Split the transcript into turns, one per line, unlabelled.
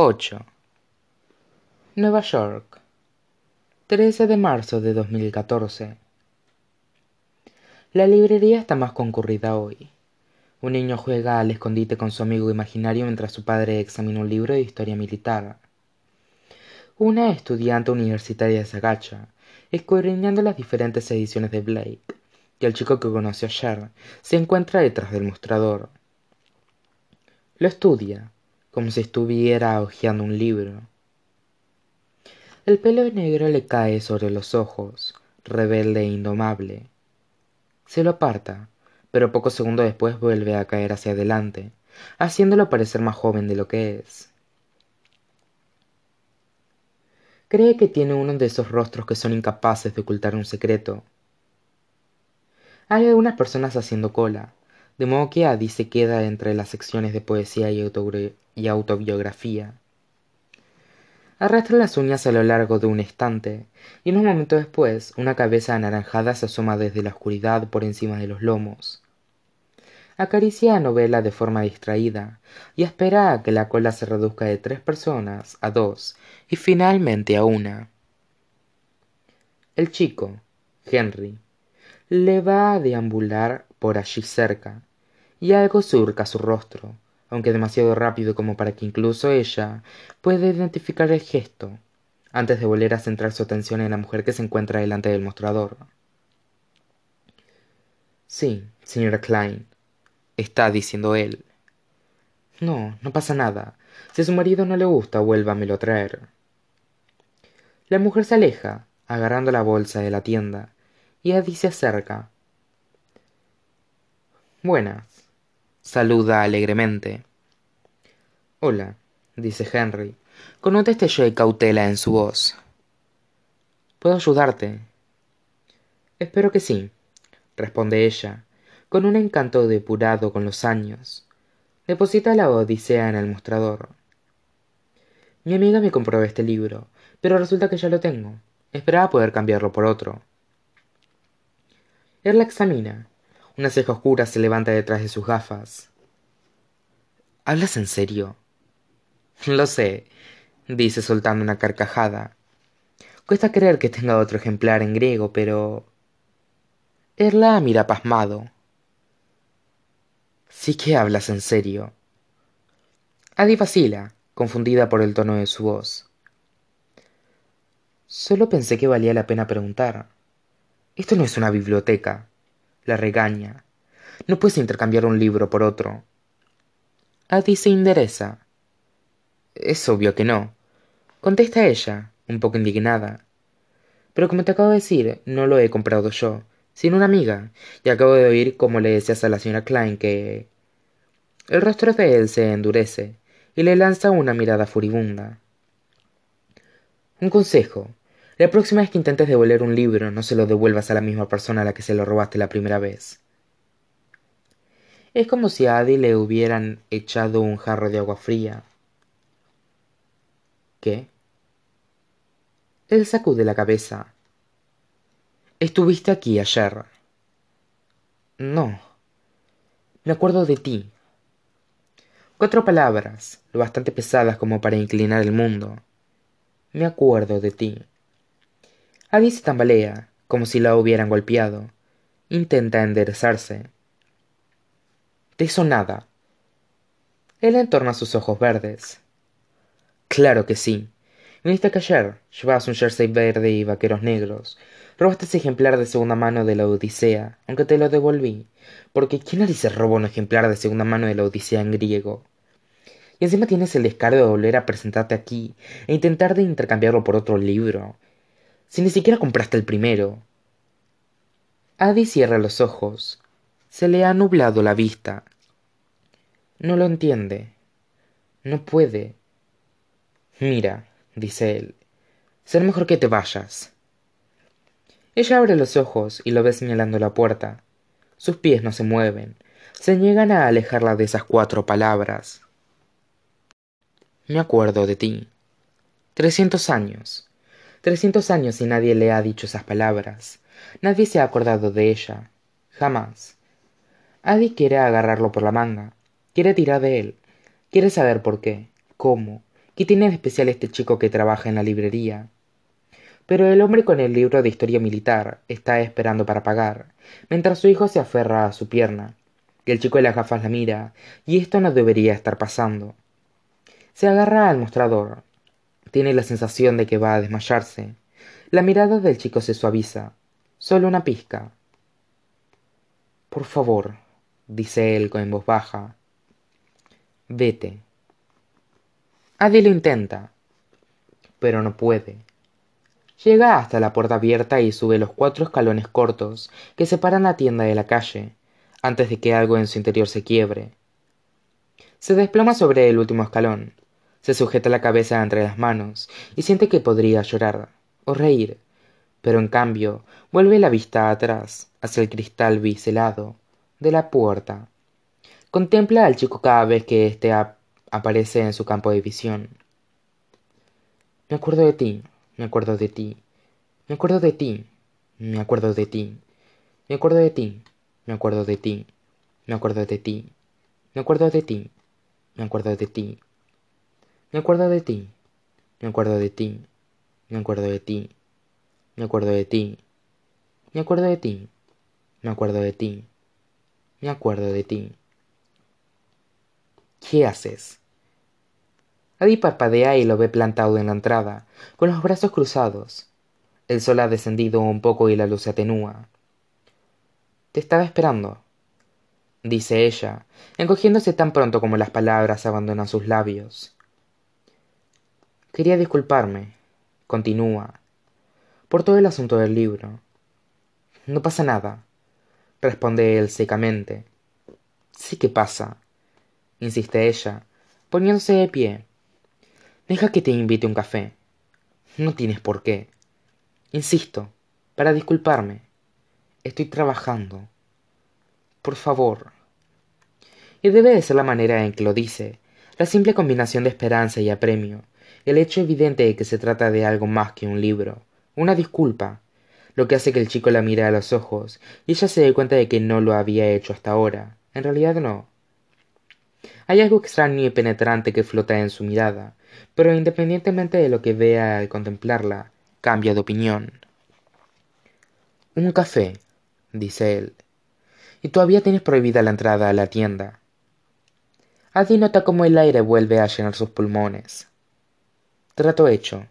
8. Nueva York, 13 de marzo de 2014. La librería está más concurrida hoy. Un niño juega al escondite con su amigo imaginario mientras su padre examina un libro de historia militar. Una estudiante universitaria se agacha, escudriñando las diferentes ediciones de Blake, y el chico que conoció ayer se encuentra detrás del mostrador. Lo estudia, como si estuviera hojeando un libro. El pelo negro le cae sobre los ojos, rebelde e indomable. Se lo aparta, pero pocos segundos después vuelve a caer hacia adelante, haciéndolo parecer más joven de lo que es. Cree que tiene uno de esos rostros que son incapaces de ocultar un secreto. Hay algunas personas haciendo cola, de modo que Adi se queda entre las secciones de poesía y, autobiografía. Arrastra las uñas a lo largo de un estante, y en un momento después una cabeza anaranjada se asoma desde la oscuridad por encima de los lomos. Acaricia la novela de forma distraída y espera a que la cola se reduzca de tres personas a dos y finalmente a una. El chico, Henry, le va a deambular por allí cerca, y algo surca su rostro, aunque demasiado rápido como para que incluso ella pueda identificar el gesto, antes de volver a centrar su atención en la mujer que se encuentra delante del mostrador. Sí, señora Klein, está diciendo él. No, no pasa nada. Si a su marido no le gusta, vuélvamelo a traer. La mujer se aleja, agarrando la bolsa de la tienda, y Adi se acerca. Buenas, saluda alegremente. Hola, dice Henry, con un destello de cautela en su voz. ¿Puedo ayudarte? Espero que sí, responde ella, con un encanto depurado con los años. Deposita la Odisea en el mostrador. Mi amiga me compró este libro, pero resulta que ya lo tengo. Esperaba poder cambiarlo por otro. Él la examina, una ceja oscura se levanta detrás de sus gafas. ¿Hablas en serio? Lo sé, dice soltando una carcajada. Cuesta creer que tenga otro ejemplar en griego, pero... Erla mira pasmado. Sí que hablas en serio. Adi vacila, confundida por el tono de su voz. Solo pensé que valía la pena preguntar. Esto no es una biblioteca la regaña. No puedes intercambiar un libro por otro. Adi se endereza. Es obvio que no. Contesta ella, un poco indignada. Pero como te acabo de decir, no lo he comprado yo, sino una amiga, y acabo de oír cómo le decías a la señora Klein que... El rostro de él se endurece, y le lanza una mirada furibunda. Un consejo. La próxima vez que intentes devolver un libro, no se lo devuelvas a la misma persona a la que se lo robaste la primera vez. Es como si a Adi le hubieran echado un jarro de agua fría. ¿Qué? Él sacude la cabeza. Estuviste aquí ayer. No. Me acuerdo de ti. Cuatro palabras, lo bastante pesadas como para inclinar el mundo. Me acuerdo de ti. Adi se tambalea, como si la hubieran golpeado. Intenta enderezarse. De eso nada. Él entorna sus ojos verdes. Claro que sí. Viniste que ayer llevabas un jersey verde y vaqueros negros. Robaste ese ejemplar de segunda mano de la Odisea, aunque te lo devolví. Porque ¿quién se roba un ejemplar de segunda mano de la Odisea en griego? Y encima tienes el descaro de volver a presentarte aquí e intentar de intercambiarlo por otro libro si ni siquiera compraste el primero? Adi cierra los ojos. Se le ha nublado la vista. No lo entiende. No puede. Mira, dice él, será mejor que te vayas. Ella abre los ojos y lo ve señalando la puerta. Sus pies no se mueven. Se niegan a alejarla de esas cuatro palabras. Me acuerdo de ti. Trescientos años. Trescientos años y nadie le ha dicho esas palabras. Nadie se ha acordado de ella. Jamás. Adi quiere agarrarlo por la manga. Quiere tirar de él. Quiere saber por qué, cómo, ¿Qué tiene de especial este chico que trabaja en la librería? Pero el hombre con el libro de historia militar está esperando para pagar, mientras su hijo se aferra a su pierna. El chico de las gafas la mira, y esto no debería estar pasando. Se agarra al mostrador. Tiene la sensación de que va a desmayarse. La mirada del chico se suaviza. Solo una pizca. Por favor, dice él en voz baja. Vete. Adi lo intenta, pero no puede. Llega hasta la puerta abierta y sube los cuatro escalones cortos que separan la tienda de la calle, antes de que algo en su interior se quiebre. Se desploma sobre el último escalón, se sujeta la cabeza entre las manos y siente que podría llorar o reír, pero en cambio vuelve la vista atrás, hacia el cristal biselado de la puerta. Contempla al chico cada vez que éste aparece en su campo de visión. Me acuerdo de ti, me acuerdo de ti, me acuerdo de ti, me acuerdo de ti, me acuerdo de ti, me acuerdo de ti, me acuerdo de ti, me acuerdo de ti, me acuerdo de ti, me acuerdo de ti, me acuerdo de ti, me acuerdo de ti, me acuerdo de ti, me acuerdo de ti, me acuerdo de ti, me acuerdo de ti. ¿Qué haces? Adi parpadea y lo ve plantado en la entrada, con los brazos cruzados. El sol ha descendido un poco y la luz se atenúa. Te estaba esperando, dice ella, encogiéndose tan pronto como las palabras abandonan sus labios. Quería disculparme, continúa, por todo el asunto del libro. No pasa nada, responde él secamente. Sí que pasa, insiste ella, poniéndose de pie. Deja que te invite un café. No tienes por qué. Insisto, para disculparme. Estoy trabajando. Por favor. Y debe de ser la manera en que lo dice, la simple combinación de esperanza y apremio, el hecho evidente de que se trata de algo más que un libro, una disculpa, lo que hace que el chico la mire a los ojos y ella se dé cuenta de que no lo había hecho hasta ahora. En realidad no. Hay algo extraño y penetrante que flota en su mirada, pero independientemente de lo que vea al contemplarla, cambia de opinión. Un café, dice él. Y todavía tienes prohibida la entrada a la tienda. Adi nota cómo el aire vuelve a llenar sus pulmones. Trato hecho,